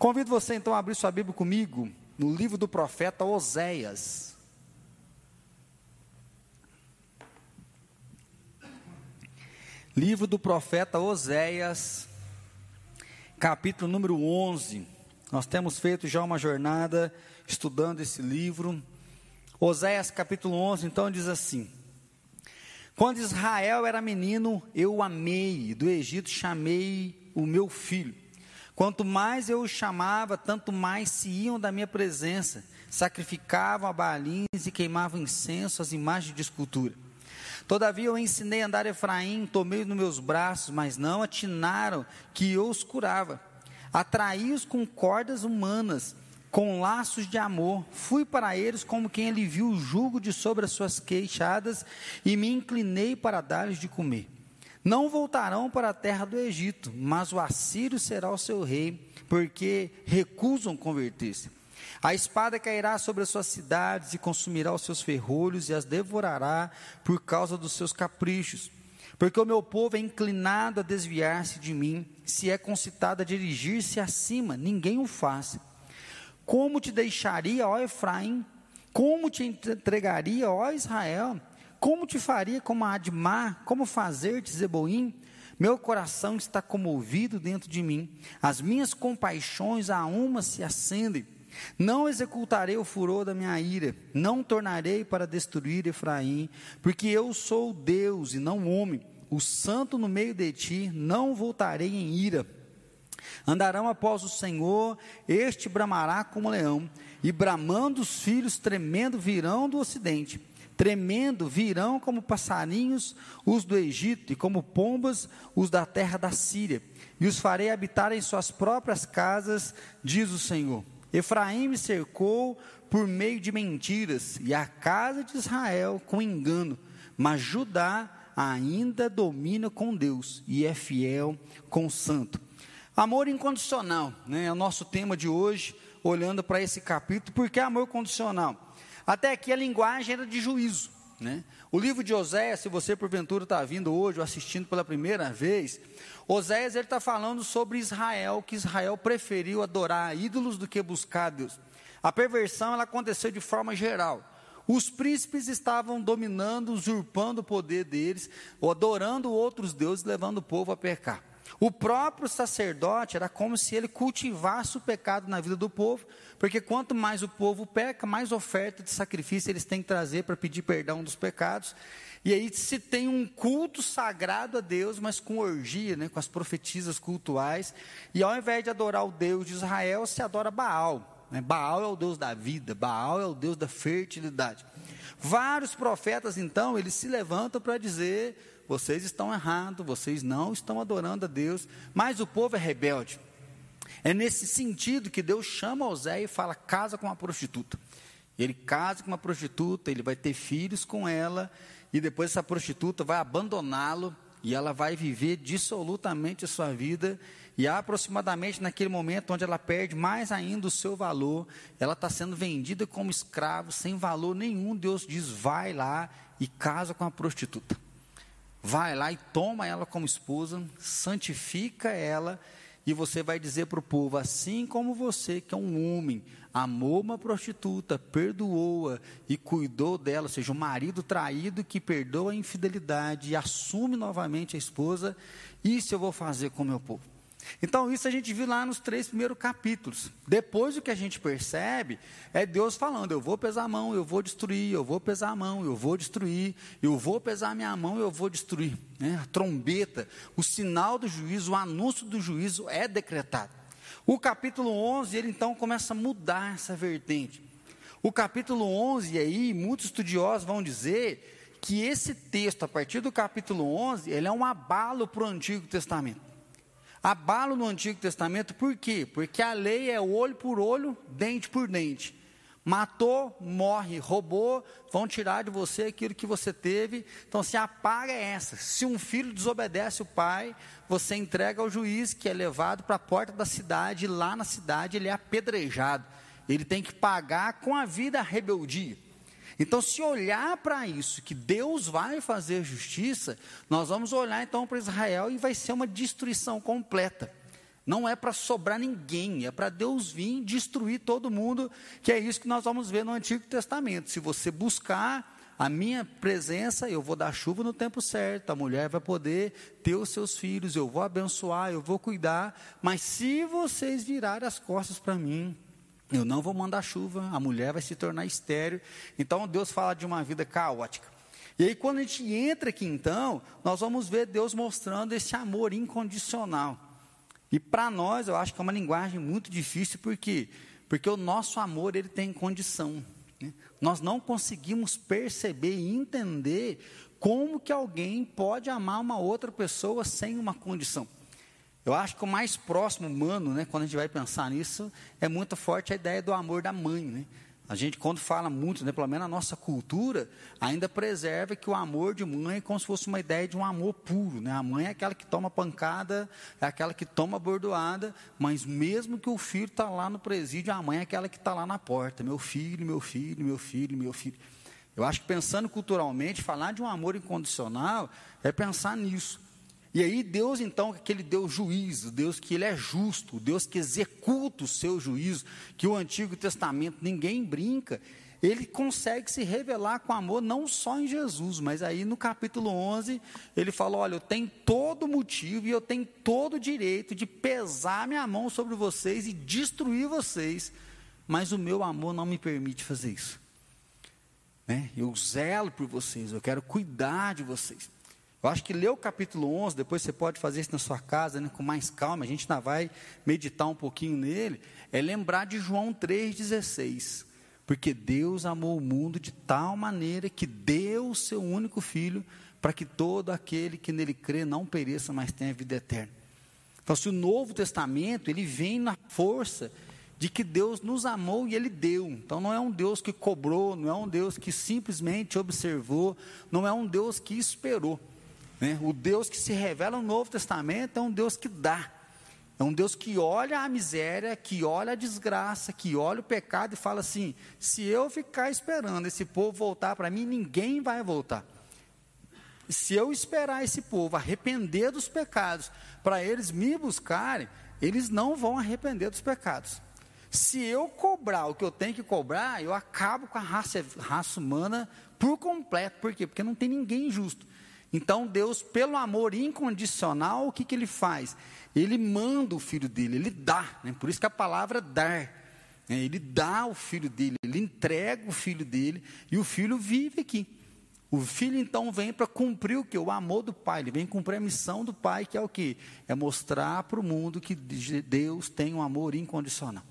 Convido você então a abrir sua Bíblia comigo no livro do profeta Oséias. Livro do profeta Oséias, capítulo número 11. Nós temos feito já uma jornada estudando esse livro. Oséias, capítulo 11, então diz assim: Quando Israel era menino, eu o amei, do Egito chamei o meu filho. Quanto mais eu os chamava, tanto mais se iam da minha presença, sacrificavam a balins e queimavam incenso às imagens de escultura. Todavia eu ensinei a andar Efraim, tomei nos meus braços, mas não atinaram que eu os curava. Atraí-os com cordas humanas, com laços de amor. Fui para eles como quem aliviu o jugo de sobre as suas queixadas e me inclinei para dar-lhes de comer. Não voltarão para a terra do Egito, mas o Assírio será o seu rei, porque recusam converter-se. A espada cairá sobre as suas cidades e consumirá os seus ferrolhos e as devorará por causa dos seus caprichos. Porque o meu povo é inclinado a desviar-se de mim, se é concitado a dirigir-se acima, ninguém o faz. Como te deixaria, ó Efraim? Como te entregaria, ó Israel? Como te faria como a Admar? Como fazer-te Zeboim? Meu coração está comovido dentro de mim, as minhas compaixões a uma se acendem. Não executarei o furor da minha ira, não tornarei para destruir Efraim, porque eu sou Deus e não homem, o santo no meio de ti, não voltarei em ira. Andarão após o Senhor, este bramará como leão, e bramando os filhos tremendo virão do ocidente tremendo, virão como passarinhos os do Egito, e como pombas os da terra da Síria, e os farei habitar em suas próprias casas, diz o Senhor. Efraim me cercou por meio de mentiras, e a casa de Israel com engano, mas Judá ainda domina com Deus e é fiel com o santo. Amor incondicional, né, é o nosso tema de hoje, olhando para esse capítulo, porque amor condicional? Até aqui a linguagem era de juízo. Né? O livro de Oséias, se você porventura está vindo hoje ou assistindo pela primeira vez, Oséias ele está falando sobre Israel, que Israel preferiu adorar ídolos do que buscar Deus. A perversão ela aconteceu de forma geral. Os príncipes estavam dominando, usurpando o poder deles, adorando outros deuses, levando o povo a pecar. O próprio sacerdote era como se ele cultivasse o pecado na vida do povo, porque quanto mais o povo peca, mais oferta de sacrifício eles têm que trazer para pedir perdão dos pecados. E aí se tem um culto sagrado a Deus, mas com orgia, né, com as profetisas cultuais. E ao invés de adorar o Deus de Israel, se adora Baal. Né? Baal é o Deus da vida, Baal é o Deus da fertilidade. Vários profetas, então, eles se levantam para dizer vocês estão errados, vocês não estão adorando a Deus, mas o povo é rebelde. É nesse sentido que Deus chama Osé e fala: casa com uma prostituta. Ele casa com uma prostituta, ele vai ter filhos com ela, e depois essa prostituta vai abandoná-lo, e ela vai viver dissolutamente a sua vida, e aproximadamente naquele momento onde ela perde mais ainda o seu valor, ela está sendo vendida como escravo, sem valor nenhum. Deus diz: vai lá e casa com a prostituta vai lá e toma ela como esposa, santifica ela, e você vai dizer para o povo: assim como você, que é um homem, amou uma prostituta, perdoou-a e cuidou dela, ou seja, o marido traído que perdoa a infidelidade e assume novamente a esposa, isso eu vou fazer com o meu povo. Então, isso a gente viu lá nos três primeiros capítulos. Depois, o que a gente percebe é Deus falando: eu vou pesar a mão, eu vou destruir, eu vou pesar a mão, eu vou destruir, eu vou pesar a minha mão, eu vou destruir. Né? A trombeta, o sinal do juízo, o anúncio do juízo é decretado. O capítulo 11, ele então começa a mudar essa vertente. O capítulo 11, aí, muitos estudiosos vão dizer que esse texto, a partir do capítulo 11, ele é um abalo para o Antigo Testamento. Abalo no Antigo Testamento, por quê? Porque a lei é olho por olho, dente por dente. Matou, morre, roubou, vão tirar de você aquilo que você teve. Então, se a paga é essa. Se um filho desobedece o pai, você entrega ao juiz, que é levado para a porta da cidade, e lá na cidade ele é apedrejado. Ele tem que pagar com a vida a rebeldia. Então, se olhar para isso, que Deus vai fazer justiça, nós vamos olhar então para Israel e vai ser uma destruição completa. Não é para sobrar ninguém, é para Deus vir destruir todo mundo, que é isso que nós vamos ver no Antigo Testamento. Se você buscar a minha presença, eu vou dar chuva no tempo certo, a mulher vai poder ter os seus filhos, eu vou abençoar, eu vou cuidar, mas se vocês virarem as costas para mim, eu não vou mandar chuva, a mulher vai se tornar estéreo. Então Deus fala de uma vida caótica. E aí, quando a gente entra aqui, então, nós vamos ver Deus mostrando esse amor incondicional. E para nós, eu acho que é uma linguagem muito difícil, por quê? Porque o nosso amor, ele tem condição. Né? Nós não conseguimos perceber e entender como que alguém pode amar uma outra pessoa sem uma condição. Eu acho que o mais próximo humano, né, quando a gente vai pensar nisso, é muito forte a ideia do amor da mãe. Né? A gente, quando fala muito, né, pelo menos a nossa cultura, ainda preserva que o amor de mãe é como se fosse uma ideia de um amor puro. Né? A mãe é aquela que toma pancada, é aquela que toma bordoada, mas mesmo que o filho está lá no presídio, a mãe é aquela que está lá na porta. Meu filho, meu filho, meu filho, meu filho. Eu acho que pensando culturalmente, falar de um amor incondicional é pensar nisso. E aí Deus então, aquele Deus juízo, Deus que ele é justo, Deus que executa o seu juízo, que o Antigo Testamento ninguém brinca, ele consegue se revelar com amor não só em Jesus, mas aí no capítulo 11, ele fala, olha, eu tenho todo motivo e eu tenho todo direito de pesar minha mão sobre vocês e destruir vocês, mas o meu amor não me permite fazer isso. Né? Eu zelo por vocês, eu quero cuidar de vocês. Eu acho que ler o capítulo 11, depois você pode fazer isso na sua casa, né, com mais calma, a gente ainda vai meditar um pouquinho nele, é lembrar de João 3,16. Porque Deus amou o mundo de tal maneira que deu o seu único filho, para que todo aquele que nele crê não pereça, mas tenha vida eterna. Então, se o Novo Testamento, ele vem na força de que Deus nos amou e Ele deu. Então não é um Deus que cobrou, não é um Deus que simplesmente observou, não é um Deus que esperou. Né? O Deus que se revela no Novo Testamento é um Deus que dá. É um Deus que olha a miséria, que olha a desgraça, que olha o pecado e fala assim: se eu ficar esperando esse povo voltar para mim, ninguém vai voltar. Se eu esperar esse povo arrepender dos pecados, para eles me buscarem, eles não vão arrepender dos pecados. Se eu cobrar o que eu tenho que cobrar, eu acabo com a raça, raça humana por completo. Por quê? Porque não tem ninguém justo. Então Deus, pelo amor incondicional, o que, que ele faz? Ele manda o filho dele, ele dá, né? por isso que a palavra dar. Né? Ele dá o filho dele, ele entrega o filho dele e o filho vive aqui. O filho então vem para cumprir o que? O amor do pai, ele vem cumprir a missão do pai, que é o que? É mostrar para o mundo que Deus tem um amor incondicional.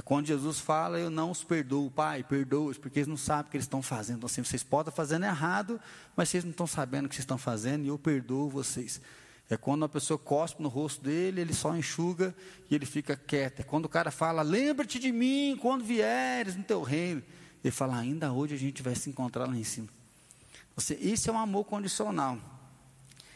É quando Jesus fala, eu não os perdoo, Pai, perdoa-os, porque eles não sabem o que eles estão fazendo. Então, assim, vocês podem estar fazendo errado, mas vocês não estão sabendo o que vocês estão fazendo, e eu perdoo vocês. É quando uma pessoa cospe no rosto dele, ele só enxuga e ele fica quieto. É quando o cara fala, lembra-te de mim quando vieres no teu reino. Ele fala, ainda hoje a gente vai se encontrar lá em cima. Você, isso é um amor condicional.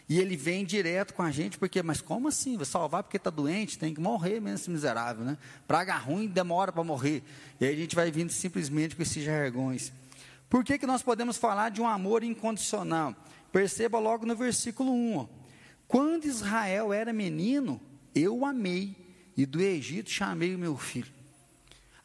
E ele vem direto com a gente, porque, mas como assim? Vai salvar porque está doente, tem que morrer mesmo esse miserável, né? Praga ruim demora para morrer. E aí a gente vai vindo simplesmente com esses jargões. Por que, que nós podemos falar de um amor incondicional? Perceba logo no versículo 1. Ó. Quando Israel era menino, eu o amei, e do Egito chamei o meu filho.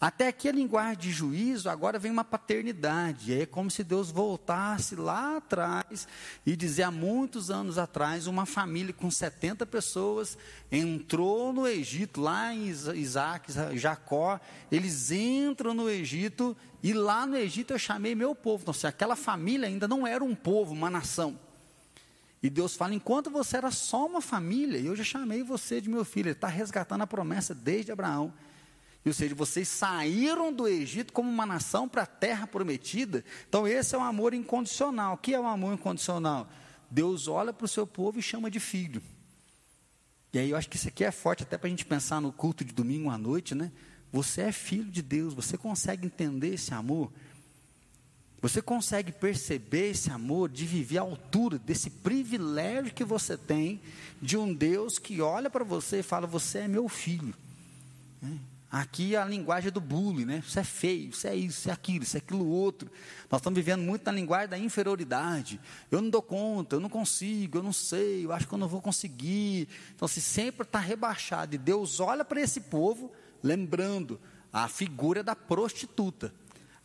Até aqui a linguagem de juízo, agora vem uma paternidade. É como se Deus voltasse lá atrás e dizer há muitos anos atrás, uma família com 70 pessoas entrou no Egito, lá em Isaac, Jacó, eles entram no Egito e lá no Egito eu chamei meu povo. Então, se aquela família ainda não era um povo, uma nação. E Deus fala: enquanto você era só uma família, eu já chamei você de meu filho. Ele está resgatando a promessa desde Abraão. Ou seja, vocês saíram do Egito como uma nação para a terra prometida. Então, esse é um amor incondicional. O que é um amor incondicional? Deus olha para o seu povo e chama de filho. E aí eu acho que isso aqui é forte até para a gente pensar no culto de domingo à noite, né? Você é filho de Deus, você consegue entender esse amor? Você consegue perceber esse amor de viver à altura desse privilégio que você tem de um Deus que olha para você e fala: Você é meu filho. Aqui é a linguagem do bullying, né? Isso é feio, isso é isso, isso é aquilo, isso é aquilo outro. Nós estamos vivendo muito na linguagem da inferioridade. Eu não dou conta, eu não consigo, eu não sei, eu acho que eu não vou conseguir. Então, se sempre está rebaixado, e Deus olha para esse povo, lembrando a figura da prostituta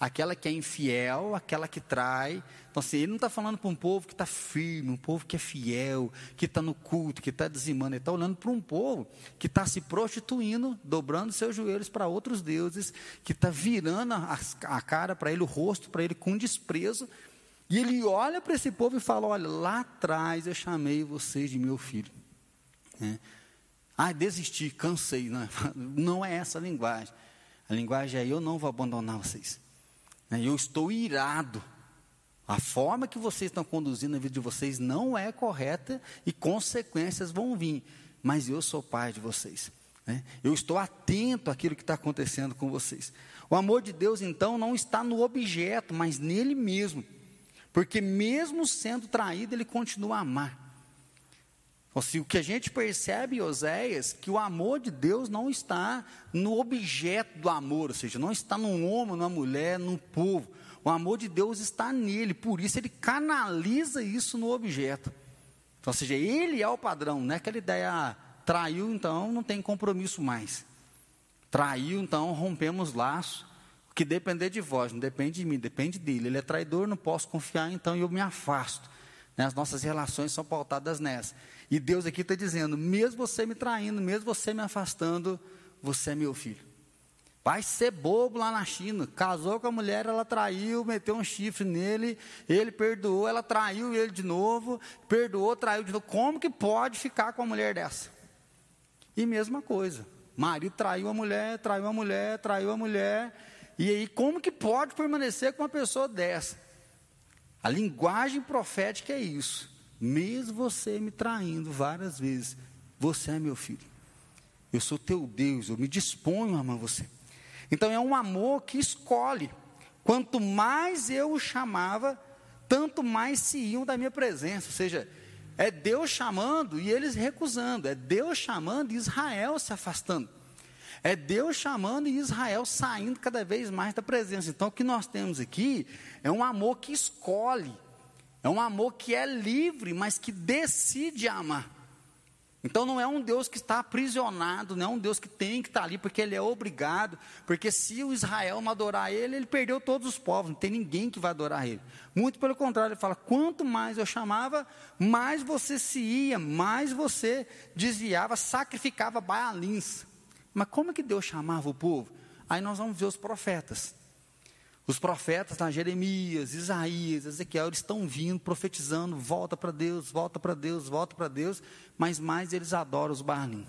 aquela que é infiel, aquela que trai. Então, assim, ele não está falando para um povo que está firme, um povo que é fiel, que está no culto, que está dizimando. Ele está olhando para um povo que está se prostituindo, dobrando seus joelhos para outros deuses, que está virando a, a cara para ele, o rosto para ele com desprezo. E ele olha para esse povo e fala: Olha, lá atrás eu chamei vocês de meu filho. É. Ah, desisti, cansei. Não, não é essa a linguagem. A linguagem é: Eu não vou abandonar vocês. Né, eu estou irado. A forma que vocês estão conduzindo a vida de vocês não é correta e consequências vão vir. Mas eu sou pai de vocês. Né? Eu estou atento àquilo que está acontecendo com vocês. O amor de Deus, então, não está no objeto, mas nele mesmo. Porque, mesmo sendo traído, ele continua a amar. Seja, o que a gente percebe em Oséias, que o amor de Deus não está no objeto do amor, ou seja, não está num homem, numa mulher, num povo. O amor de Deus está nele, por isso ele canaliza isso no objeto. Então, ou seja, ele é o padrão, não é aquela ideia, ah, traiu, então não tem compromisso mais. Traiu, então rompemos laço, que depender de vós, não depende de mim, depende dele. Ele é traidor, não posso confiar, então eu me afasto. Né? As nossas relações são pautadas nessa. E Deus aqui está dizendo: mesmo você me traindo, mesmo você me afastando, você é meu filho. Vai ser bobo lá na China. Casou com a mulher, ela traiu, meteu um chifre nele, ele perdoou, ela traiu ele de novo, perdoou, traiu de novo. Como que pode ficar com uma mulher dessa? E mesma coisa. Marido traiu a mulher, traiu a mulher, traiu a mulher. E aí, como que pode permanecer com uma pessoa dessa? A linguagem profética é isso. Mesmo você me traindo várias vezes, você é meu filho. Eu sou teu Deus, eu me disponho a amar você. Então é um amor que escolhe. Quanto mais eu o chamava, tanto mais se iam da minha presença. Ou seja, é Deus chamando e eles recusando. É Deus chamando e Israel se afastando. É Deus chamando e Israel saindo cada vez mais da presença. Então, o que nós temos aqui é um amor que escolhe. É um amor que é livre, mas que decide amar. Então não é um Deus que está aprisionado, não é um Deus que tem que estar ali porque ele é obrigado, porque se o Israel não adorar ele, ele perdeu todos os povos, não tem ninguém que vai adorar ele. Muito pelo contrário, ele fala: quanto mais eu chamava, mais você se ia, mais você desviava, sacrificava baalins. Mas como é que Deus chamava o povo? Aí nós vamos ver os profetas. Os profetas, tá, Jeremias, Isaías, Ezequiel, eles estão vindo, profetizando, volta para Deus, volta para Deus, volta para Deus, mas mais eles adoram os Baalim.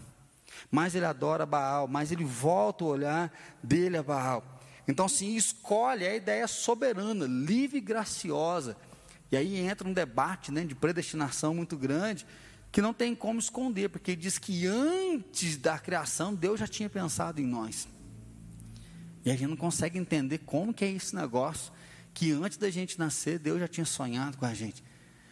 Mais ele adora Baal, mais ele volta o olhar dele a Baal. Então, sim, escolhe a ideia soberana, livre e graciosa. E aí entra um debate né, de predestinação muito grande, que não tem como esconder, porque diz que antes da criação, Deus já tinha pensado em nós. E a gente não consegue entender como que é esse negócio, que antes da gente nascer, Deus já tinha sonhado com a gente.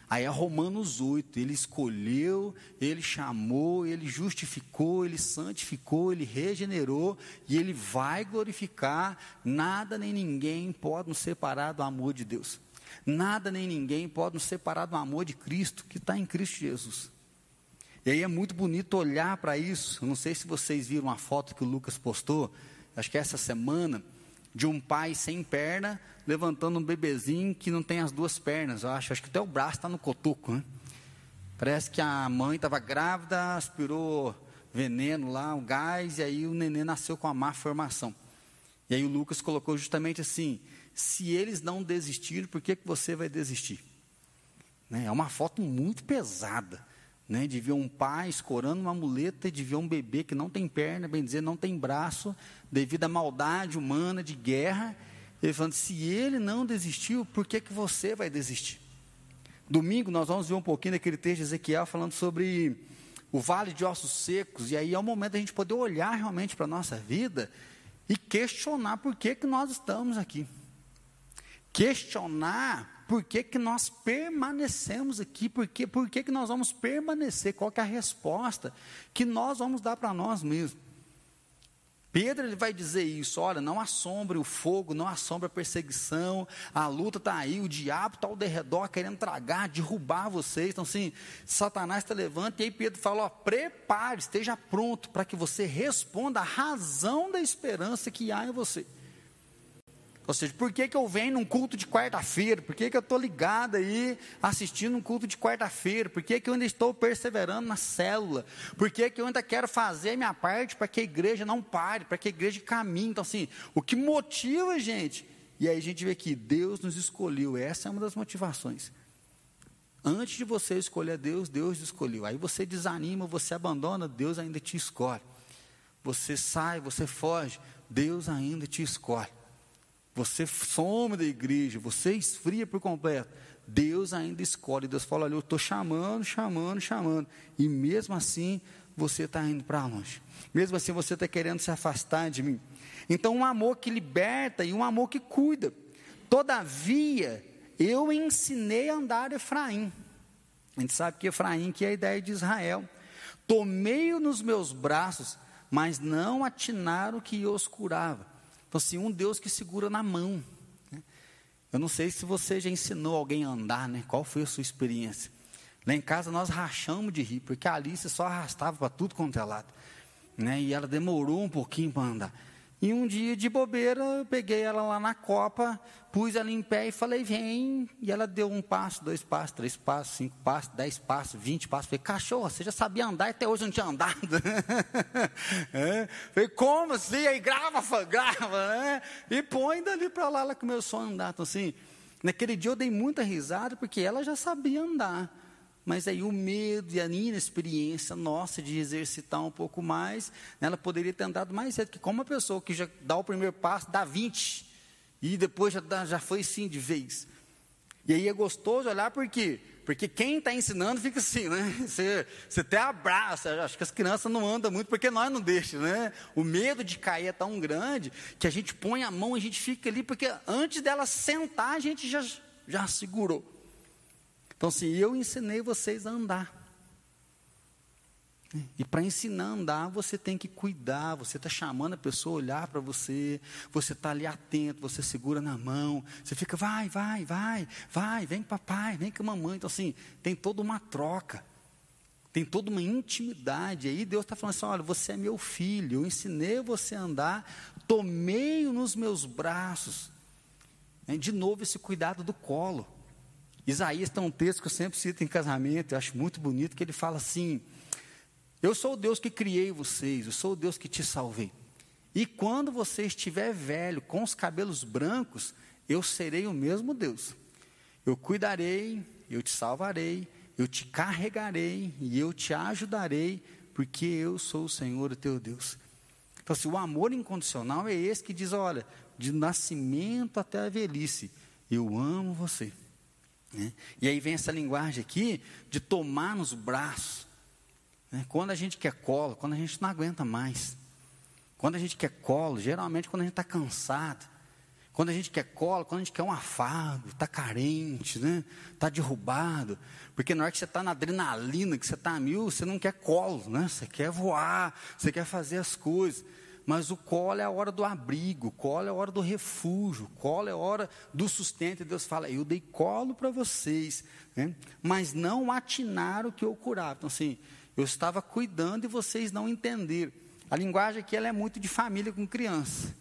Aí é Romanos 8, ele escolheu, ele chamou, ele justificou, ele santificou, ele regenerou, e ele vai glorificar. Nada nem ninguém pode nos separar do amor de Deus. Nada nem ninguém pode nos separar do amor de Cristo, que está em Cristo Jesus. E aí é muito bonito olhar para isso. Eu não sei se vocês viram a foto que o Lucas postou, acho que é essa semana, de um pai sem perna levantando um bebezinho que não tem as duas pernas, eu acho. Acho que até o braço está no cotoco, né? Parece que a mãe estava grávida, aspirou veneno lá, o gás, e aí o neném nasceu com a má formação. E aí o Lucas colocou justamente assim: se eles não desistiram, por que, que você vai desistir? Né? É uma foto muito pesada né, de ver um pai escorando uma muleta, de ver um bebê que não tem perna, bem dizer, não tem braço, devido à maldade humana de guerra. Ele falando: se ele não desistiu, por que, que você vai desistir? Domingo nós vamos ver um pouquinho daquele texto de Ezequiel falando sobre o vale de ossos secos, e aí é o momento da gente poder olhar realmente para a nossa vida e questionar por que, que nós estamos aqui. Questionar por que, que nós permanecemos aqui, por que, por que, que nós vamos permanecer, qual é a resposta que nós vamos dar para nós mesmos. Pedro ele vai dizer isso: olha, não assombre o fogo, não assombre a perseguição, a luta está aí, o diabo está ao derredor querendo tragar, derrubar vocês. Então, assim, Satanás está levando, e aí Pedro fala: ó, prepare, esteja pronto para que você responda a razão da esperança que há em você. Ou seja, por que, que eu venho num culto de quarta-feira? Por que, que eu estou ligado aí assistindo um culto de quarta-feira? Por que, que eu ainda estou perseverando na célula? Por que, que eu ainda quero fazer a minha parte para que a igreja não pare, para que a igreja caminhe? Então, assim, o que motiva a gente? E aí a gente vê que Deus nos escolheu, essa é uma das motivações. Antes de você escolher Deus, Deus escolheu. Aí você desanima, você abandona, Deus ainda te escolhe. Você sai, você foge, Deus ainda te escolhe você some da igreja, você esfria por completo, Deus ainda escolhe. Deus fala: Olha, eu estou chamando, chamando, chamando. E mesmo assim, você está indo para longe. Mesmo assim, você está querendo se afastar de mim. Então, um amor que liberta e um amor que cuida. Todavia, eu ensinei a andar Efraim. A gente sabe que Efraim que é a ideia de Israel. Tomei-o nos meus braços, mas não atinaram que os curava. Então, assim, um Deus que segura na mão. Né? Eu não sei se você já ensinou alguém a andar, né? Qual foi a sua experiência? Lá em casa nós rachamos de rir, porque a Alice só arrastava para tudo quanto é lado. Né? E ela demorou um pouquinho para andar. E um dia de bobeira, eu peguei ela lá na copa, pus ela em pé e falei, vem. E ela deu um passo, dois passos, três passos, cinco passos, dez passos, vinte passos. Falei, cachorro, você já sabia andar e até hoje não tinha andado. é. Falei, como assim? Aí grava, grava, né? E põe dali para lá, ela começou a andar. Então assim, naquele dia eu dei muita risada, porque ela já sabia andar. Mas aí o medo e a inexperiência nossa de exercitar um pouco mais, né, ela poderia ter andado mais cedo, que como uma pessoa que já dá o primeiro passo, dá 20, e depois já, dá, já foi sim de vez. E aí é gostoso olhar por quê? Porque quem está ensinando fica assim, né? Você, você até abraça, acho que as crianças não andam muito porque nós não deixamos, né? O medo de cair é tão grande que a gente põe a mão, a gente fica ali, porque antes dela sentar, a gente já, já segurou. Então, assim, eu ensinei vocês a andar. E para ensinar a andar, você tem que cuidar, você está chamando a pessoa a olhar para você, você está ali atento, você segura na mão, você fica, vai, vai, vai, vai, vem com papai, vem com a mamãe. Então, assim, tem toda uma troca, tem toda uma intimidade. Aí Deus está falando assim: olha, você é meu filho, eu ensinei você a andar, tomei-o nos meus braços. De novo, esse cuidado do colo. Isaías tem um texto que eu sempre cito em casamento, eu acho muito bonito, que ele fala assim: Eu sou o Deus que criei vocês, eu sou o Deus que te salvei. E quando você estiver velho, com os cabelos brancos, eu serei o mesmo Deus. Eu cuidarei, eu te salvarei, eu te carregarei e eu te ajudarei, porque eu sou o Senhor, o teu Deus. Então, assim, o amor incondicional é esse que diz: olha, de nascimento até a velhice, eu amo você. Né? E aí vem essa linguagem aqui de tomar nos braços. Né? Quando a gente quer colo, quando a gente não aguenta mais. Quando a gente quer colo, geralmente quando a gente está cansado. Quando a gente quer colo, quando a gente quer um afago, está carente, né? Está derrubado. Porque na hora que você está na adrenalina, que você está a mil, você não quer colo, né? Você quer voar, você quer fazer as coisas. Mas o colo é a hora do abrigo, o colo é a hora do refúgio, o colo é a hora do sustento. E Deus fala: Eu dei colo para vocês, né? mas não atinaram que eu curava. Então, assim, eu estava cuidando e vocês não entenderam. A linguagem aqui ela é muito de família com criança.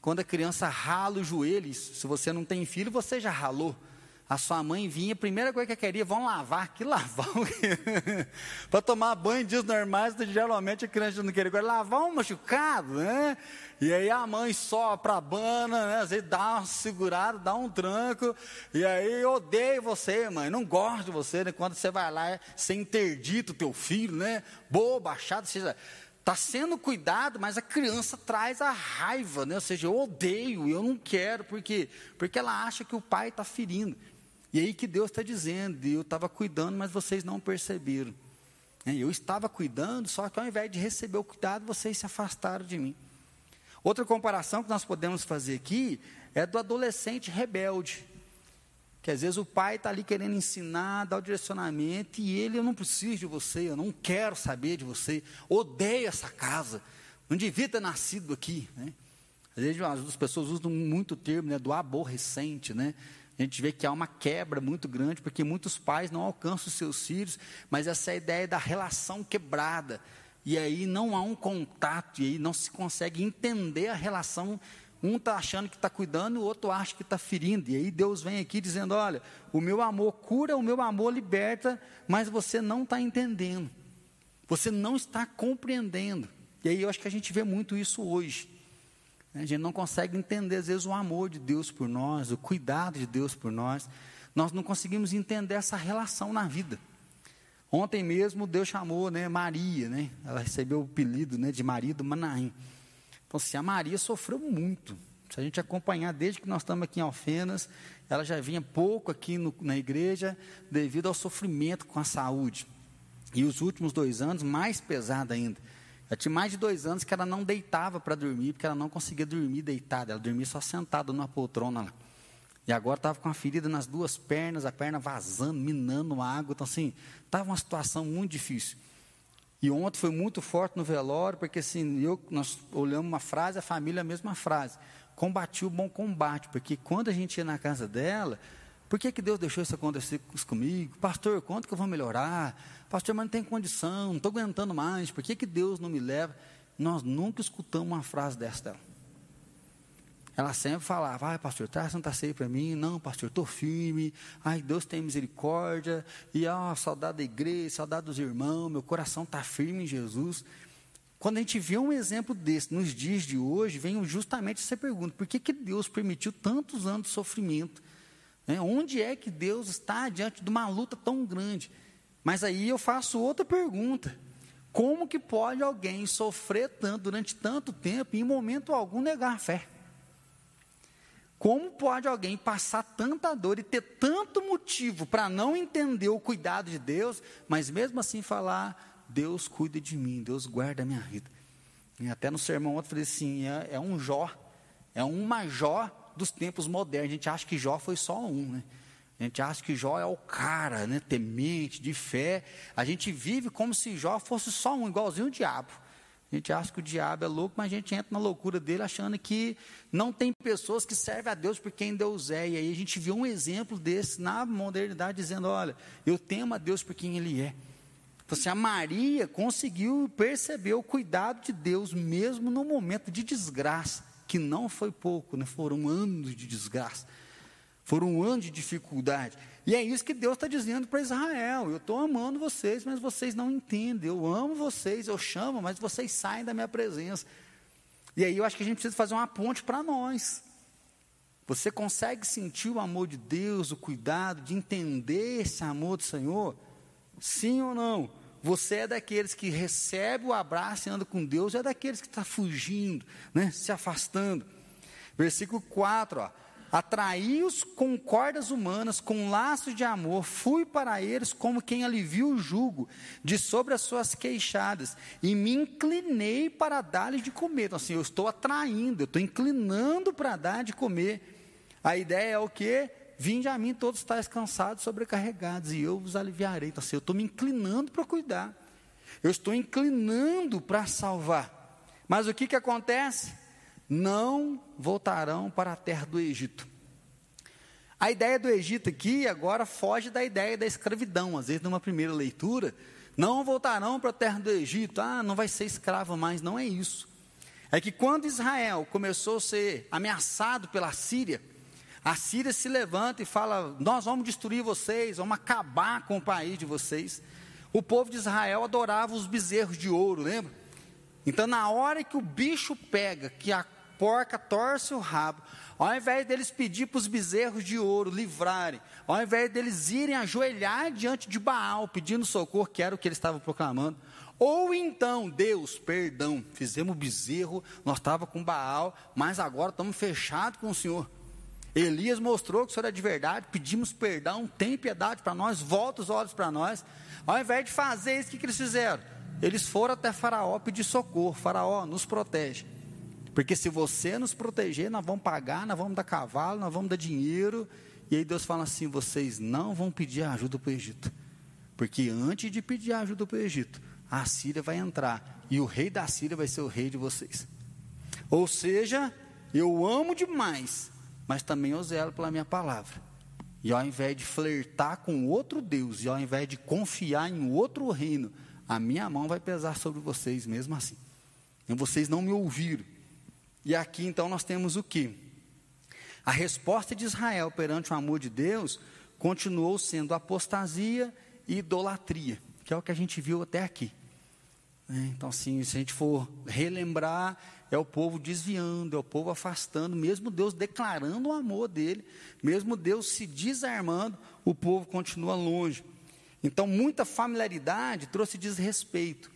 Quando a criança rala os joelhos, se você não tem filho, você já ralou a sua mãe vinha, a primeira coisa que queria, vão lavar, que lavar Para tomar banho dias normais, geralmente a criança não queria, agora lavar um machucado, né? E aí a mãe sopra a bana, né? Às vezes dá uma segurada, dá um tranco, e aí eu odeio você, mãe, não gosto de você, né? Quando você vai lá, você interdita o teu filho, né? Bobo, achado, seja está sendo cuidado, mas a criança traz a raiva, né? ou seja, eu odeio, eu não quero, por quê? Porque ela acha que o pai está ferindo. E aí que Deus está dizendo, eu estava cuidando, mas vocês não perceberam. É, eu estava cuidando, só que ao invés de receber o cuidado, vocês se afastaram de mim. Outra comparação que nós podemos fazer aqui é do adolescente rebelde. Que às vezes o pai está ali querendo ensinar, dar o direcionamento, e ele, eu não preciso de você, eu não quero saber de você, odeio essa casa. não devia ter nascido aqui. Né? Às vezes as pessoas usam muito o termo né, do aborrecente, né? A gente vê que há uma quebra muito grande, porque muitos pais não alcançam os seus filhos, mas essa é ideia da relação quebrada. E aí não há um contato, e aí não se consegue entender a relação. Um está achando que está cuidando, o outro acha que está ferindo. E aí Deus vem aqui dizendo: olha, o meu amor cura, o meu amor liberta, mas você não está entendendo. Você não está compreendendo. E aí eu acho que a gente vê muito isso hoje. A gente não consegue entender, às vezes, o amor de Deus por nós, o cuidado de Deus por nós. Nós não conseguimos entender essa relação na vida. Ontem mesmo Deus chamou né, Maria, né? Ela recebeu o apelido né, de Maria do Manaim. Então, assim, a Maria sofreu muito. Se a gente acompanhar desde que nós estamos aqui em Alfenas, ela já vinha pouco aqui no, na igreja devido ao sofrimento com a saúde. E os últimos dois anos, mais pesado ainda. Já tinha mais de dois anos que ela não deitava para dormir, porque ela não conseguia dormir deitada, ela dormia só sentada numa poltrona lá. E agora estava com a ferida nas duas pernas, a perna vazando, minando água. Então, assim, estava uma situação muito difícil. E ontem foi muito forte no velório, porque assim, eu, nós olhamos uma frase, a família a mesma frase. Combati o bom combate, porque quando a gente ia na casa dela, por que, que Deus deixou isso acontecer comigo? Pastor, quanto que eu vou melhorar? Pastor, mas não tem condição, não estou aguentando mais. Por que, que Deus não me leva? Nós nunca escutamos uma frase dessa dela. Ela sempre falava, ai pastor, traz Santa Ceia para mim. Não, pastor, estou firme. Ai, Deus tem misericórdia. E, ó, saudade da igreja, saudade dos irmãos. Meu coração está firme em Jesus. Quando a gente vê um exemplo desse nos dias de hoje, vem justamente essa pergunta: por que, que Deus permitiu tantos anos de sofrimento? Né? Onde é que Deus está diante de uma luta tão grande? Mas aí eu faço outra pergunta: como que pode alguém sofrer tanto durante tanto tempo e em momento algum negar a fé? Como pode alguém passar tanta dor e ter tanto motivo para não entender o cuidado de Deus, mas mesmo assim falar: Deus cuida de mim, Deus guarda a minha vida? E até no sermão eu falei assim: é, é um Jó, é um major dos tempos modernos. A gente acha que Jó foi só um, né? A gente acha que Jó é o cara, né, temente, de fé. A gente vive como se Jó fosse só um, igualzinho o diabo. A gente acha que o diabo é louco, mas a gente entra na loucura dele achando que não tem pessoas que servem a Deus por quem Deus é. E aí a gente viu um exemplo desse na modernidade, dizendo: olha, eu temo a Deus por quem Ele é. Então, assim, a Maria conseguiu perceber o cuidado de Deus, mesmo no momento de desgraça, que não foi pouco, né? foram anos de desgraça. Foram um ano de dificuldade. E é isso que Deus está dizendo para Israel. Eu estou amando vocês, mas vocês não entendem. Eu amo vocês, eu chamo, mas vocês saem da minha presença. E aí eu acho que a gente precisa fazer uma ponte para nós. Você consegue sentir o amor de Deus, o cuidado de entender esse amor do Senhor? Sim ou não? Você é daqueles que recebe o abraço e anda com Deus, ou é daqueles que está fugindo, né, se afastando. Versículo 4, ó. Atraí-os com cordas humanas, com laços de amor, fui para eles como quem alivia o jugo de sobre as suas queixadas, e me inclinei para dar-lhes de comer. Então, assim, eu estou atraindo, eu estou inclinando para dar de comer. A ideia é o que? Vinde a mim todos estáis cansados, sobrecarregados, e eu vos aliviarei. Então, assim, eu estou me inclinando para cuidar, eu estou inclinando para salvar. Mas o que, que acontece? Não voltarão para a terra do Egito. A ideia do Egito aqui agora foge da ideia da escravidão. Às vezes, numa primeira leitura, não voltarão para a terra do Egito. Ah, não vai ser escravo mais. Não é isso. É que quando Israel começou a ser ameaçado pela Síria, a Síria se levanta e fala: Nós vamos destruir vocês, vamos acabar com o país de vocês. O povo de Israel adorava os bezerros de ouro, lembra? Então, na hora que o bicho pega, que a porca torce o rabo, ao invés deles pedir para os bezerros de ouro livrarem, ao invés deles irem ajoelhar diante de Baal, pedindo socorro, que era o que eles estavam proclamando, ou então, Deus, perdão, fizemos bezerro, nós estávamos com Baal, mas agora estamos fechados com o Senhor. Elias mostrou que o Senhor é de verdade, pedimos perdão, tem piedade para nós, volta os olhos para nós. Ao invés de fazer isso, o que, que eles fizeram? Eles foram até Faraó pedir socorro. Faraó, nos protege. Porque se você nos proteger, nós vamos pagar, nós vamos dar cavalo, nós vamos dar dinheiro. E aí Deus fala assim: vocês não vão pedir ajuda para o Egito. Porque antes de pedir ajuda para o Egito, a Síria vai entrar e o rei da Síria vai ser o rei de vocês. Ou seja, eu amo demais, mas também eu zelo pela minha palavra. E ao invés de flertar com outro Deus, e ao invés de confiar em outro reino, a minha mão vai pesar sobre vocês mesmo assim. E vocês não me ouviram. E aqui então nós temos o que? A resposta de Israel perante o amor de Deus continuou sendo apostasia e idolatria, que é o que a gente viu até aqui. É, então, assim, se a gente for relembrar, é o povo desviando, é o povo afastando, mesmo Deus declarando o amor dele, mesmo Deus se desarmando, o povo continua longe. Então, muita familiaridade trouxe desrespeito.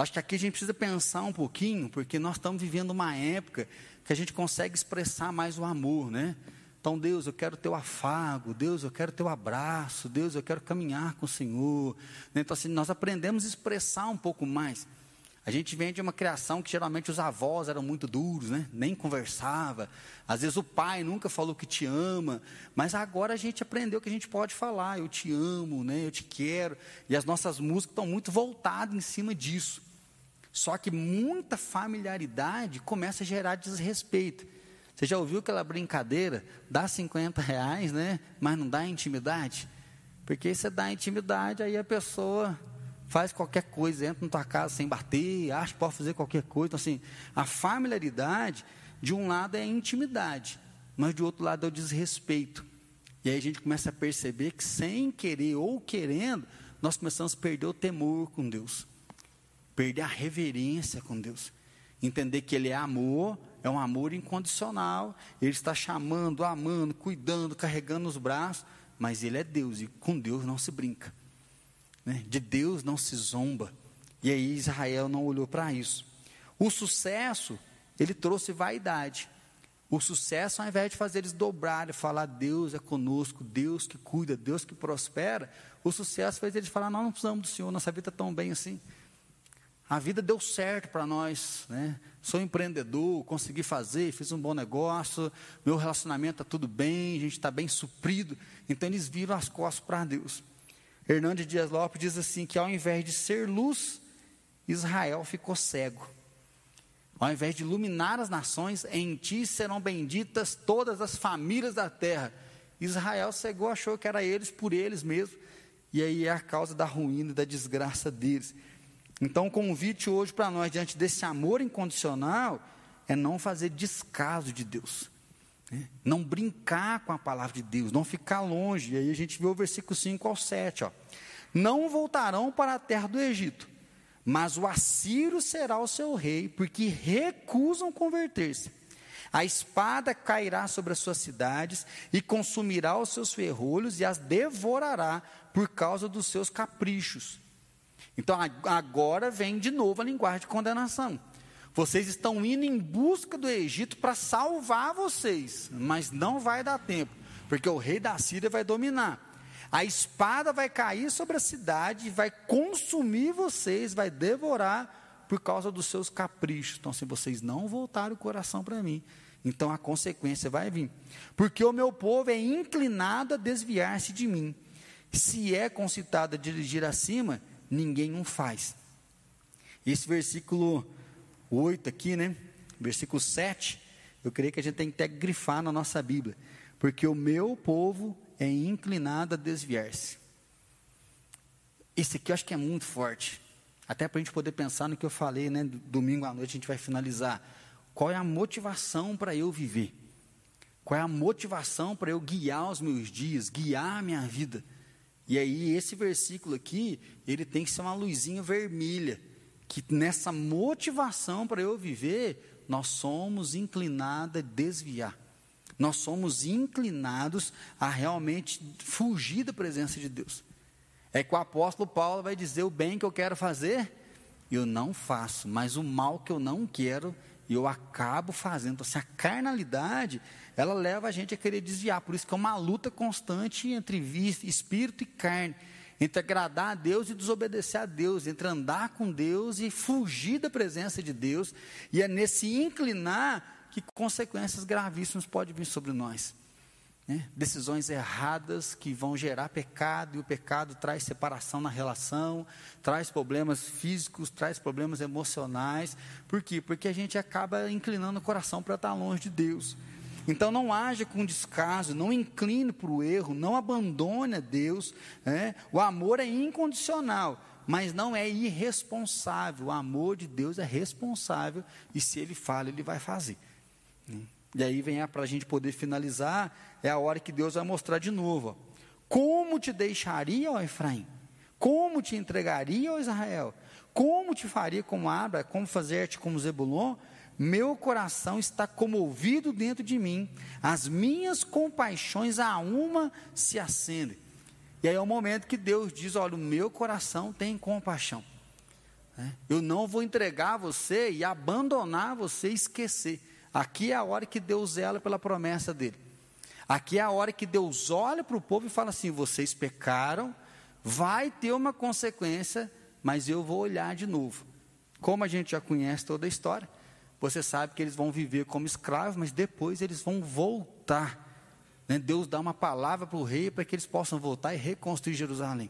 Acho que aqui a gente precisa pensar um pouquinho, porque nós estamos vivendo uma época que a gente consegue expressar mais o amor, né? Então, Deus, eu quero teu afago, Deus, eu quero teu abraço, Deus, eu quero caminhar com o Senhor. Então, assim, nós aprendemos a expressar um pouco mais. A gente vem de uma criação que geralmente os avós eram muito duros, né? Nem conversava. Às vezes o pai nunca falou que te ama, mas agora a gente aprendeu que a gente pode falar, eu te amo, né? Eu te quero. E as nossas músicas estão muito voltadas em cima disso. Só que muita familiaridade começa a gerar desrespeito. Você já ouviu aquela brincadeira? Dá 50 reais, né? Mas não dá intimidade? Porque você dá intimidade, aí a pessoa faz qualquer coisa, entra na tua casa sem bater, acha que pode fazer qualquer coisa. Então, assim, a familiaridade, de um lado é a intimidade, mas de outro lado é o desrespeito. E aí a gente começa a perceber que sem querer ou querendo, nós começamos a perder o temor com Deus, perder a reverência com Deus, entender que Ele é amor, é um amor incondicional, Ele está chamando, amando, cuidando, carregando os braços, mas Ele é Deus e com Deus não se brinca. Né? De Deus não se zomba. E aí Israel não olhou para isso. O sucesso, ele trouxe vaidade. O sucesso, ao invés de fazer eles dobrarem, falar Deus é conosco, Deus que cuida, Deus que prospera, o sucesso fez eles falar: Nós não precisamos do Senhor, nossa vida está tão bem assim. A vida deu certo para nós, né? Sou empreendedor, consegui fazer, fiz um bom negócio, meu relacionamento está tudo bem, a gente está bem suprido. Então eles viram as costas para Deus. Hernandes Dias Lopes diz assim: que ao invés de ser luz, Israel ficou cego. Ao invés de iluminar as nações, em ti serão benditas todas as famílias da terra. Israel cegou, achou que era eles por eles mesmos, e aí é a causa da ruína e da desgraça deles. Então, o convite hoje para nós, diante desse amor incondicional, é não fazer descaso de Deus. Né? Não brincar com a palavra de Deus, não ficar longe. E aí a gente vê o versículo 5 ao 7. Ó. Não voltarão para a terra do Egito, mas o Assírio será o seu rei, porque recusam converter-se. A espada cairá sobre as suas cidades e consumirá os seus ferrolhos e as devorará por causa dos seus caprichos. Então agora vem de novo a linguagem de condenação. Vocês estão indo em busca do Egito para salvar vocês, mas não vai dar tempo, porque o rei da Síria vai dominar. A espada vai cair sobre a cidade, vai consumir vocês, vai devorar por causa dos seus caprichos. Então, se vocês não voltarem o coração para mim, então a consequência vai vir. Porque o meu povo é inclinado a desviar-se de mim. Se é concitado a dirigir acima, ninguém o faz. Esse versículo 8 aqui, né? Versículo 7. Eu creio que a gente tem que até grifar na nossa Bíblia. Porque o meu povo é inclinado a desviar-se. Esse aqui eu acho que é muito forte. Até para a gente poder pensar no que eu falei, né? Domingo à noite a gente vai finalizar. Qual é a motivação para eu viver? Qual é a motivação para eu guiar os meus dias, guiar a minha vida? E aí, esse versículo aqui, ele tem que ser uma luzinha vermelha que nessa motivação para eu viver, nós somos inclinados a desviar. Nós somos inclinados a realmente fugir da presença de Deus. É que o apóstolo Paulo vai dizer: o bem que eu quero fazer, eu não faço, mas o mal que eu não quero, eu acabo fazendo. Então, assim, a carnalidade, ela leva a gente a querer desviar. Por isso que é uma luta constante entre espírito e carne entre agradar a Deus e desobedecer a Deus, entre andar com Deus e fugir da presença de Deus, e é nesse inclinar que consequências gravíssimas podem vir sobre nós. Né? decisões erradas que vão gerar pecado, e o pecado traz separação na relação, traz problemas físicos, traz problemas emocionais. Por quê? Porque a gente acaba inclinando o coração para estar longe de Deus. Então não haja com descaso, não incline para o erro, não abandone a Deus. Né? O amor é incondicional, mas não é irresponsável. O amor de Deus é responsável e se Ele fala, Ele vai fazer. E aí vem para a gente poder finalizar, é a hora que Deus vai mostrar de novo. Como te deixaria, ó Efraim? Como te entregaria, ó Israel? Como te faria como Abra? Como fazer-te como Zebulon? Meu coração está comovido dentro de mim, as minhas compaixões a uma se acendem. E aí é o momento que Deus diz: Olha, o meu coração tem compaixão. Né? Eu não vou entregar você e abandonar você e esquecer. Aqui é a hora que Deus zela pela promessa dele. Aqui é a hora que Deus olha para o povo e fala assim: vocês pecaram, vai ter uma consequência, mas eu vou olhar de novo. Como a gente já conhece toda a história, você sabe que eles vão viver como escravos, mas depois eles vão voltar. Né? Deus dá uma palavra para o rei para que eles possam voltar e reconstruir Jerusalém.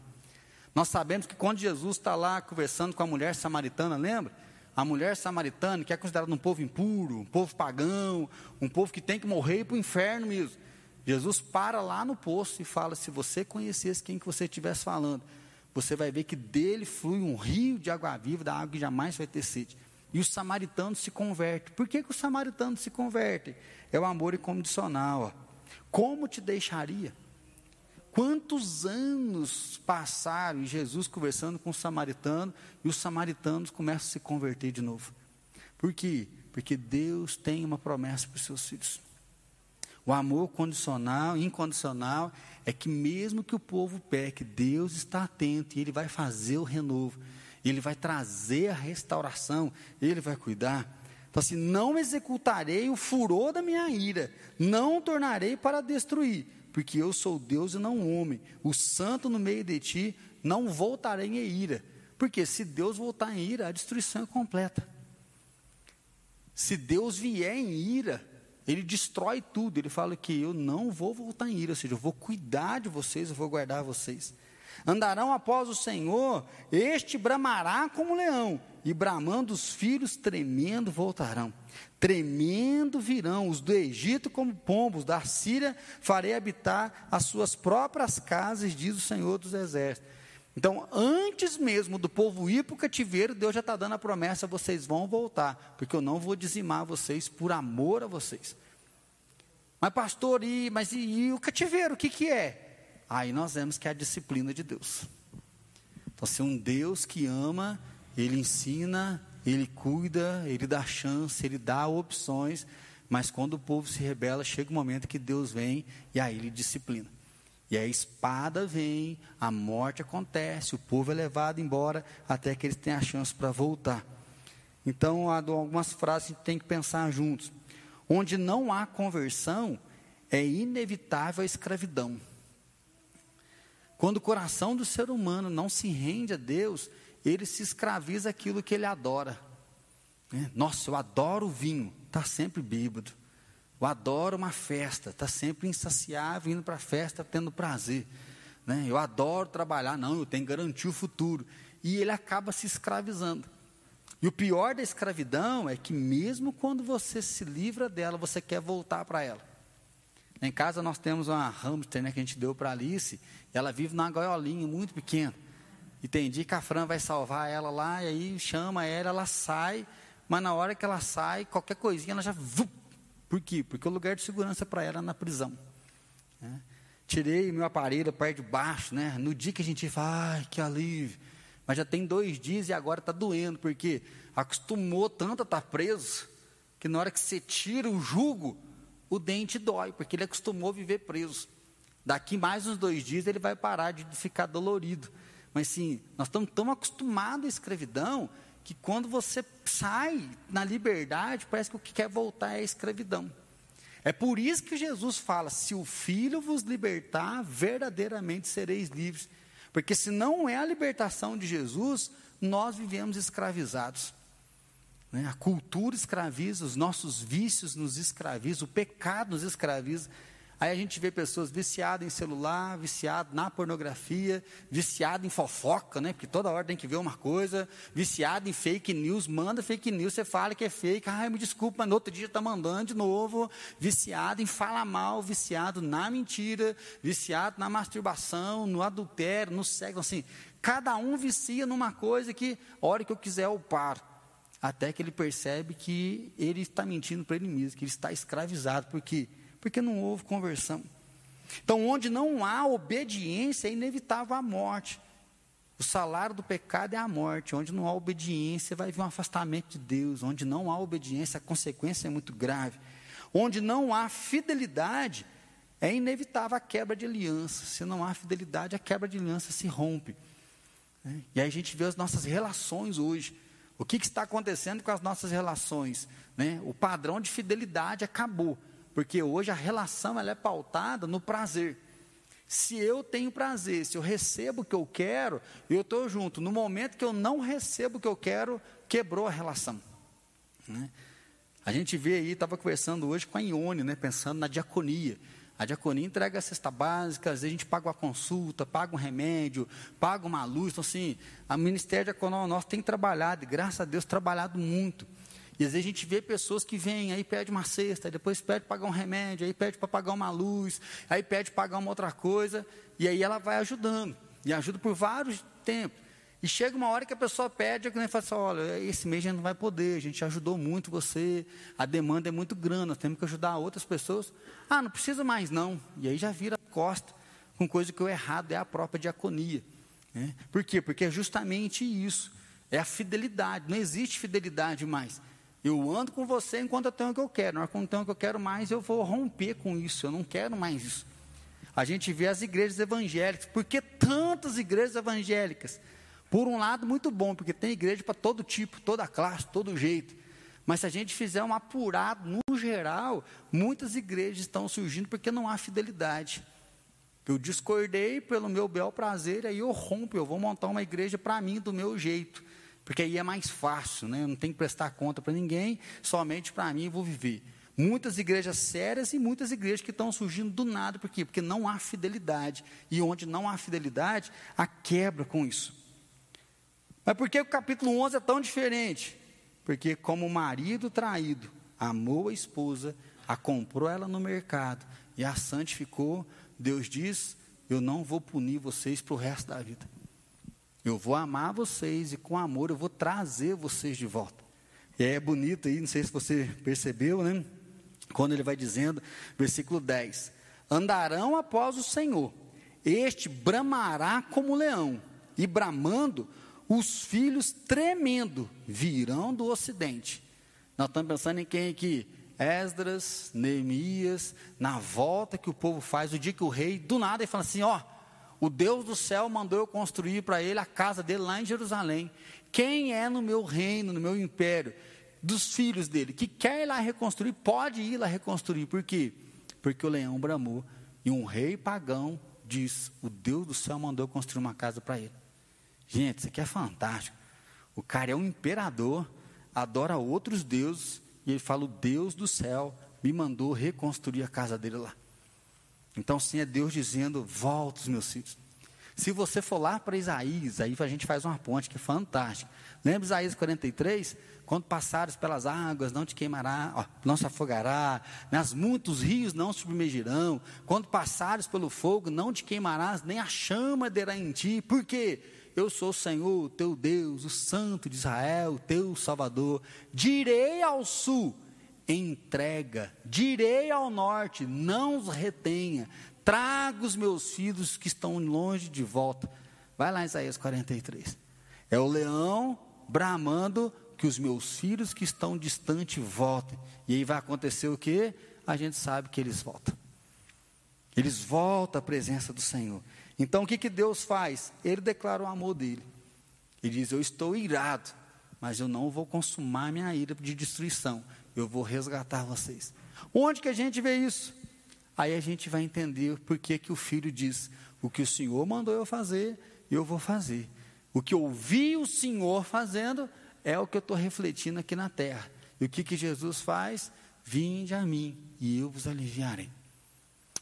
Nós sabemos que quando Jesus está lá conversando com a mulher samaritana, lembra? A mulher samaritana, que é considerada um povo impuro, um povo pagão, um povo que tem que morrer para o inferno mesmo. Jesus para lá no poço e fala: se você conhecesse quem que você estivesse falando, você vai ver que dele flui um rio de água viva, da água que jamais vai ter sede. E os samaritanos se convertem. Por que, que os samaritanos se convertem? É o amor incondicional. Ó. Como te deixaria? Quantos anos passaram e Jesus conversando com o samaritano e os samaritanos começam a se converter de novo? Por quê? Porque Deus tem uma promessa para os seus filhos. O amor condicional, incondicional, é que mesmo que o povo peque, Deus está atento e Ele vai fazer o renovo, Ele vai trazer a restauração, Ele vai cuidar. Então, assim, não executarei o furor da minha ira, não tornarei para destruir porque eu sou Deus e não homem. O santo no meio de ti não voltarei em ira. Porque se Deus voltar em ira, a destruição é completa. Se Deus vier em ira, ele destrói tudo. Ele fala que eu não vou voltar em ira, ou seja, eu vou cuidar de vocês, eu vou guardar vocês. Andarão após o Senhor, este bramará como leão, e bramando os filhos, tremendo voltarão. Tremendo virão os do Egito como pombos, da Síria farei habitar as suas próprias casas, diz o Senhor dos Exércitos. Então, antes mesmo do povo ir para o cativeiro, Deus já está dando a promessa: vocês vão voltar, porque eu não vou dizimar vocês por amor a vocês. Mas, pastor, e, mas e, e o cativeiro, o que, que é? Aí nós vemos que é a disciplina de Deus. Então, se um Deus que ama, ele ensina, ele cuida, ele dá chance, ele dá opções, mas quando o povo se rebela, chega o um momento que Deus vem e aí ele disciplina. E a espada vem, a morte acontece, o povo é levado embora até que eles tenham a chance para voltar. Então, há algumas frases que a gente tem que pensar juntos. Onde não há conversão, é inevitável a escravidão. Quando o coração do ser humano não se rende a Deus, ele se escraviza aquilo que ele adora. Né? Nossa, eu adoro o vinho, está sempre bêbado. Eu adoro uma festa, está sempre insaciável, indo para a festa, tendo prazer. Né? Eu adoro trabalhar, não, eu tenho que garantir o futuro. E ele acaba se escravizando. E o pior da escravidão é que, mesmo quando você se livra dela, você quer voltar para ela. Em casa nós temos uma hamster né, que a gente deu para Alice, ela vive numa gaiolinha muito pequena. E tem dia que a Fran vai salvar ela lá, e aí chama ela, ela sai, mas na hora que ela sai, qualquer coisinha ela já. Por quê? Porque o lugar de segurança para ela é na prisão. Né? Tirei meu aparelho perto de baixo, né? No dia que a gente fala, ai, que alívio. Mas já tem dois dias e agora está doendo, porque acostumou tanto a estar tá preso, que na hora que você tira o jugo, o dente dói, porque ele acostumou a viver preso. Daqui mais uns dois dias ele vai parar de ficar dolorido. Mas sim, nós estamos tão acostumados à escravidão que quando você sai na liberdade, parece que o que quer voltar é a escravidão. É por isso que Jesus fala: se o Filho vos libertar, verdadeiramente sereis livres. Porque se não é a libertação de Jesus, nós vivemos escravizados. Né? A cultura escraviza, os nossos vícios nos escravizam, o pecado nos escraviza. Aí a gente vê pessoas viciadas em celular, viciadas na pornografia, viciadas em fofoca, né? Porque toda hora tem que ver uma coisa, viciado em fake news, manda fake news, você fala que é fake, ai, me desculpa, mas no outro dia está mandando de novo, viciado em falar mal, viciado na mentira, viciado na masturbação, no adultério, no sexo, assim, cada um vicia numa coisa que, hora que eu quiser, eu paro. Até que ele percebe que ele está mentindo para ele mesmo, que ele está escravizado. Por quê? Porque não houve conversão. Então, onde não há obediência, é inevitável a morte. O salário do pecado é a morte. Onde não há obediência, vai vir um afastamento de Deus. Onde não há obediência, a consequência é muito grave. Onde não há fidelidade, é inevitável a quebra de aliança. Se não há fidelidade, a quebra de aliança se rompe. E aí a gente vê as nossas relações hoje. O que, que está acontecendo com as nossas relações? Né? O padrão de fidelidade acabou, porque hoje a relação ela é pautada no prazer. Se eu tenho prazer, se eu recebo o que eu quero, eu estou junto. No momento que eu não recebo o que eu quero, quebrou a relação. Né? A gente vê aí, estava conversando hoje com a Ione, né, pensando na diaconia. A diaconia entrega a cesta básica, às vezes a gente paga uma consulta, paga um remédio, paga uma luz. Então, assim, o Ministério Diaconal nosso tem trabalhado, e graças a Deus, trabalhado muito. E às vezes a gente vê pessoas que vêm, aí pede uma cesta, aí depois pede para pagar um remédio, aí pede para pagar uma luz, aí pede para pagar uma outra coisa, e aí ela vai ajudando. E ajuda por vários tempos. E chega uma hora que a pessoa pede, e fala assim, olha, esse mês a gente não vai poder, a gente ajudou muito você, a demanda é muito grande, nós temos que ajudar outras pessoas. Ah, não precisa mais não. E aí já vira costa, com coisa que o errado é a própria diaconia. Né? Por quê? Porque é justamente isso, é a fidelidade, não existe fidelidade mais. Eu ando com você enquanto eu tenho o que eu quero, hora que eu tenho o que eu quero mais, eu vou romper com isso, eu não quero mais isso. A gente vê as igrejas evangélicas, por que tantas igrejas evangélicas? Por um lado, muito bom, porque tem igreja para todo tipo, toda classe, todo jeito. Mas se a gente fizer um apurado, no geral, muitas igrejas estão surgindo porque não há fidelidade. Eu discordei pelo meu bel prazer, aí eu rompo, eu vou montar uma igreja para mim do meu jeito. Porque aí é mais fácil, né? não tenho que prestar conta para ninguém, somente para mim vou viver. Muitas igrejas sérias e muitas igrejas que estão surgindo do nada, por quê? Porque não há fidelidade. E onde não há fidelidade, há quebra com isso. Mas por que o capítulo 11 é tão diferente? Porque, como o marido traído amou a esposa, a comprou ela no mercado e a santificou, Deus diz: Eu não vou punir vocês para o resto da vida. Eu vou amar vocês e com amor eu vou trazer vocês de volta. E é bonito aí, não sei se você percebeu, né? Quando ele vai dizendo, versículo 10: Andarão após o Senhor, este bramará como leão, e bramando os filhos tremendo virão do ocidente. Nós estamos pensando em quem aqui? Esdras, Neemias, na volta que o povo faz, o dia que o rei, do nada, ele fala assim: ó, o Deus do céu mandou eu construir para ele a casa dele lá em Jerusalém. Quem é no meu reino, no meu império, dos filhos dele, que quer ir lá reconstruir, pode ir lá reconstruir. Por quê? Porque o leão bramou e um rei pagão diz: o Deus do céu mandou eu construir uma casa para ele. Gente, isso aqui é fantástico. O cara é um imperador, adora outros deuses, e ele fala: o Deus do céu me mandou reconstruir a casa dele lá. Então, sim, é Deus dizendo: volta meus filhos. Se você for lá para Isaías, aí a gente faz uma ponte que é fantástica. Lembra Isaías 43? Quando passares pelas águas, não te queimará, ó, não se afogará, nas muitos rios não submergirão. Quando passares pelo fogo, não te queimarás, nem a chama derá em ti. Por quê? Eu sou o Senhor, teu Deus, o Santo de Israel, teu Salvador. Direi ao sul, entrega. Direi ao norte, não os retenha. Traga os meus filhos que estão longe de volta. Vai lá em Isaías 43. É o leão bramando que os meus filhos que estão distante voltem. E aí vai acontecer o que? A gente sabe que eles voltam. Eles voltam à presença do Senhor. Então o que, que Deus faz? Ele declara o amor dele. Ele diz: Eu estou irado, mas eu não vou consumar minha ira de destruição. Eu vou resgatar vocês. Onde que a gente vê isso? Aí a gente vai entender por que, que o filho diz: O que o Senhor mandou eu fazer, eu vou fazer. O que eu vi o Senhor fazendo é o que eu estou refletindo aqui na terra. E o que, que Jesus faz? Vinde a mim e eu vos aliviarei.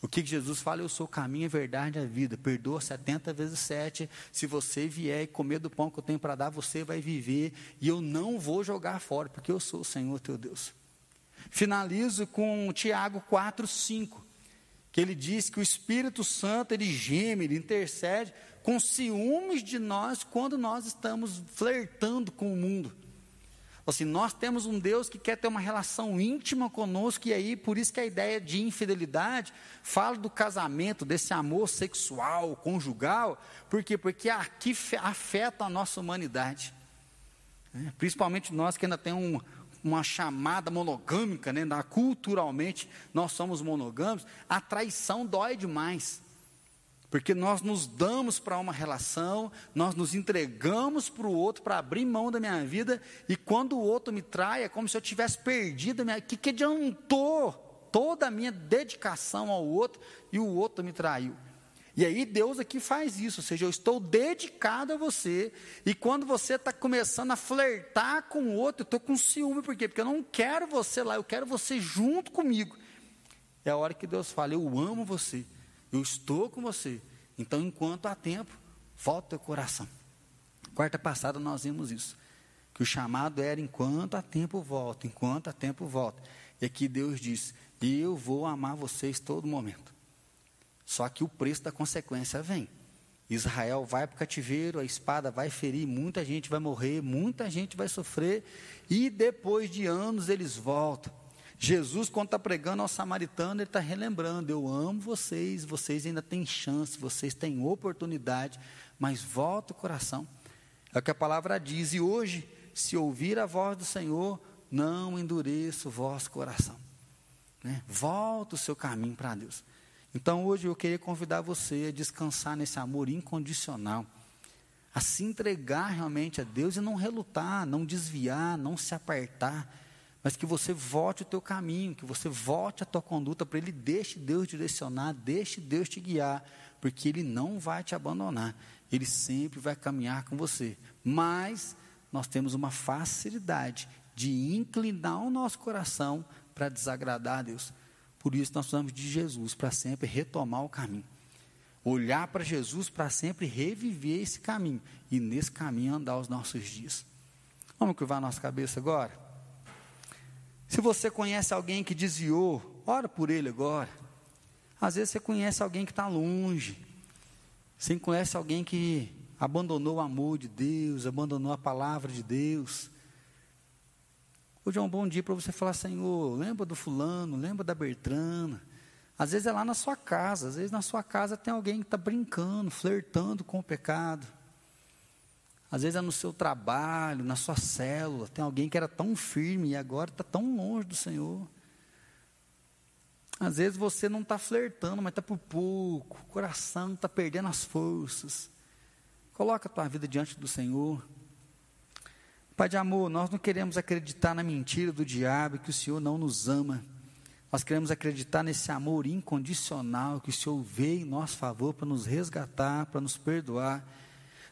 O que Jesus fala? Eu sou o caminho, a verdade e a vida. Perdoa 70 vezes 7. Se você vier e comer do pão que eu tenho para dar, você vai viver. E eu não vou jogar fora, porque eu sou o Senhor teu Deus. Finalizo com Tiago 4, 5. Que ele diz que o Espírito Santo, ele geme, ele intercede com ciúmes de nós quando nós estamos flertando com o mundo. Assim, nós temos um Deus que quer ter uma relação íntima conosco, e aí por isso que a ideia de infidelidade fala do casamento, desse amor sexual, conjugal, por quê? Porque aqui afeta a nossa humanidade. Né? Principalmente nós que ainda temos um, uma chamada monogâmica, né? culturalmente nós somos monogâmicos, a traição dói demais. Porque nós nos damos para uma relação, nós nos entregamos para o outro para abrir mão da minha vida, e quando o outro me trai, é como se eu tivesse perdido a minha. Que, que adiantou toda a minha dedicação ao outro e o outro me traiu? E aí Deus aqui faz isso, ou seja, eu estou dedicado a você, e quando você está começando a flertar com o outro, eu estou com ciúme, por quê? Porque eu não quero você lá, eu quero você junto comigo. É a hora que Deus fala, eu amo você. Eu estou com você. Então, enquanto há tempo, volta o coração. Quarta passada nós vimos isso. Que o chamado era enquanto há tempo volta, enquanto há tempo volta. E aqui Deus diz: Eu vou amar vocês todo momento. Só que o preço da consequência vem. Israel vai para o cativeiro, a espada vai ferir, muita gente vai morrer, muita gente vai sofrer, e depois de anos eles voltam. Jesus, quando está pregando ao samaritano, ele está relembrando: Eu amo vocês, vocês ainda têm chance, vocês têm oportunidade, mas volta o coração. É o que a palavra diz. E hoje, se ouvir a voz do Senhor, não endureça o vosso coração. Né? Volta o seu caminho para Deus. Então, hoje eu queria convidar você a descansar nesse amor incondicional, a se entregar realmente a Deus e não relutar, não desviar, não se apartar mas que você volte o teu caminho, que você volte a tua conduta para Ele, deixe Deus direcionar, deixe Deus te guiar, porque Ele não vai te abandonar, Ele sempre vai caminhar com você. Mas nós temos uma facilidade de inclinar o nosso coração para desagradar a Deus. Por isso nós precisamos de Jesus para sempre retomar o caminho. Olhar para Jesus para sempre reviver esse caminho e nesse caminho andar os nossos dias. Vamos curvar a nossa cabeça agora? Se você conhece alguém que desviou, ora por ele agora. Às vezes você conhece alguém que está longe. Você conhece alguém que abandonou o amor de Deus, abandonou a palavra de Deus. Hoje é um bom dia para você falar, Senhor, lembra do fulano, lembra da Bertrana. Às vezes é lá na sua casa, às vezes na sua casa tem alguém que está brincando, flertando com o pecado. Às vezes é no seu trabalho, na sua célula, tem alguém que era tão firme e agora está tão longe do Senhor. Às vezes você não está flertando, mas está por pouco, o coração está perdendo as forças. Coloca a tua vida diante do Senhor. Pai de amor, nós não queremos acreditar na mentira do diabo que o Senhor não nos ama. Nós queremos acreditar nesse amor incondicional que o Senhor veio em nosso favor para nos resgatar, para nos perdoar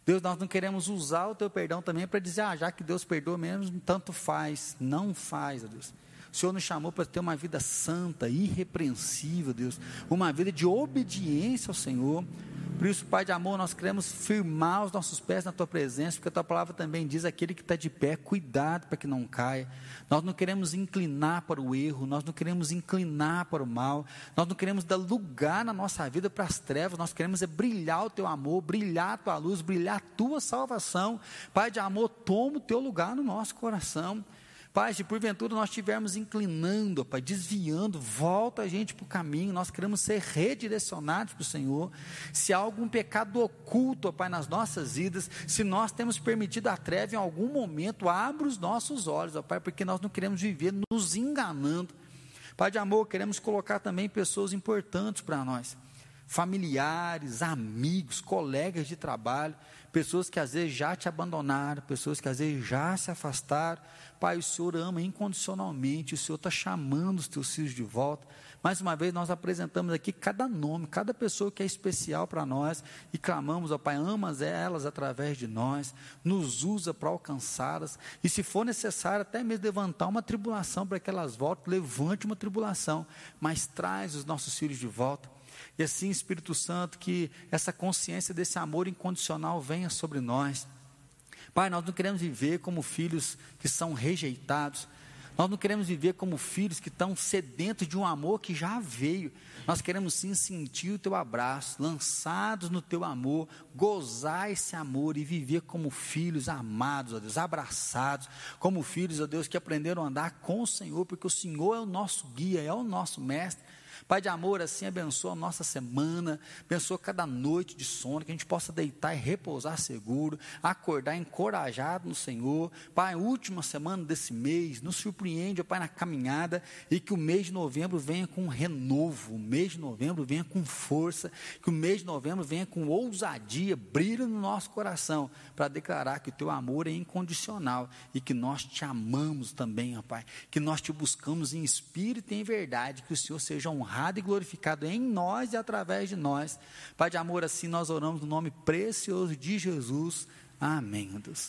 Deus, nós não queremos usar o teu perdão também para dizer, ah, já que Deus perdoa mesmo, tanto faz. Não faz, Deus. O Senhor nos chamou para ter uma vida santa, irrepreensível, Deus. Uma vida de obediência ao Senhor. Por isso, Pai de amor, nós queremos firmar os nossos pés na tua presença, porque a tua palavra também diz: aquele que está de pé, cuidado para que não caia. Nós não queremos inclinar para o erro, nós não queremos inclinar para o mal, nós não queremos dar lugar na nossa vida para as trevas, nós queremos é brilhar o teu amor, brilhar a tua luz, brilhar a tua salvação. Pai de amor, toma o teu lugar no nosso coração. Pai, se porventura nós estivermos inclinando, Pai, desviando, volta a gente para o caminho, nós queremos ser redirecionados para o Senhor. Se há algum pecado oculto, Pai, nas nossas vidas, se nós temos permitido a treva em algum momento, abra os nossos olhos, ó Pai, porque nós não queremos viver nos enganando. Pai de amor, queremos colocar também pessoas importantes para nós. familiares, amigos, colegas de trabalho, pessoas que às vezes já te abandonaram, pessoas que às vezes já se afastaram. Pai, o Senhor ama incondicionalmente, o Senhor está chamando os teus filhos de volta. Mais uma vez, nós apresentamos aqui cada nome, cada pessoa que é especial para nós e clamamos, ó Pai, amas elas através de nós, nos usa para alcançá-las e, se for necessário, até mesmo levantar uma tribulação para que elas voltem, levante uma tribulação, mas traz os nossos filhos de volta. E assim, Espírito Santo, que essa consciência desse amor incondicional venha sobre nós. Pai, nós não queremos viver como filhos que são rejeitados, nós não queremos viver como filhos que estão sedentos de um amor que já veio. Nós queremos sim sentir o teu abraço, lançados no teu amor, gozar esse amor e viver como filhos amados, ó Deus, abraçados, como filhos, ó Deus, que aprenderam a andar com o Senhor, porque o Senhor é o nosso guia, é o nosso mestre. Pai de amor, assim abençoa a nossa semana, abençoa cada noite de sono, que a gente possa deitar e repousar seguro, acordar encorajado no Senhor. Pai, última semana desse mês, nos surpreende, Pai, na caminhada, e que o mês de novembro venha com renovo, o mês de novembro venha com força, que o mês de novembro venha com ousadia, brilho no nosso coração, para declarar que o teu amor é incondicional e que nós te amamos também, ó Pai, que nós te buscamos em espírito e em verdade, que o Senhor seja honrado honrado e glorificado em nós e através de nós. Pai de amor, assim nós oramos no nome precioso de Jesus. Amém, Deus.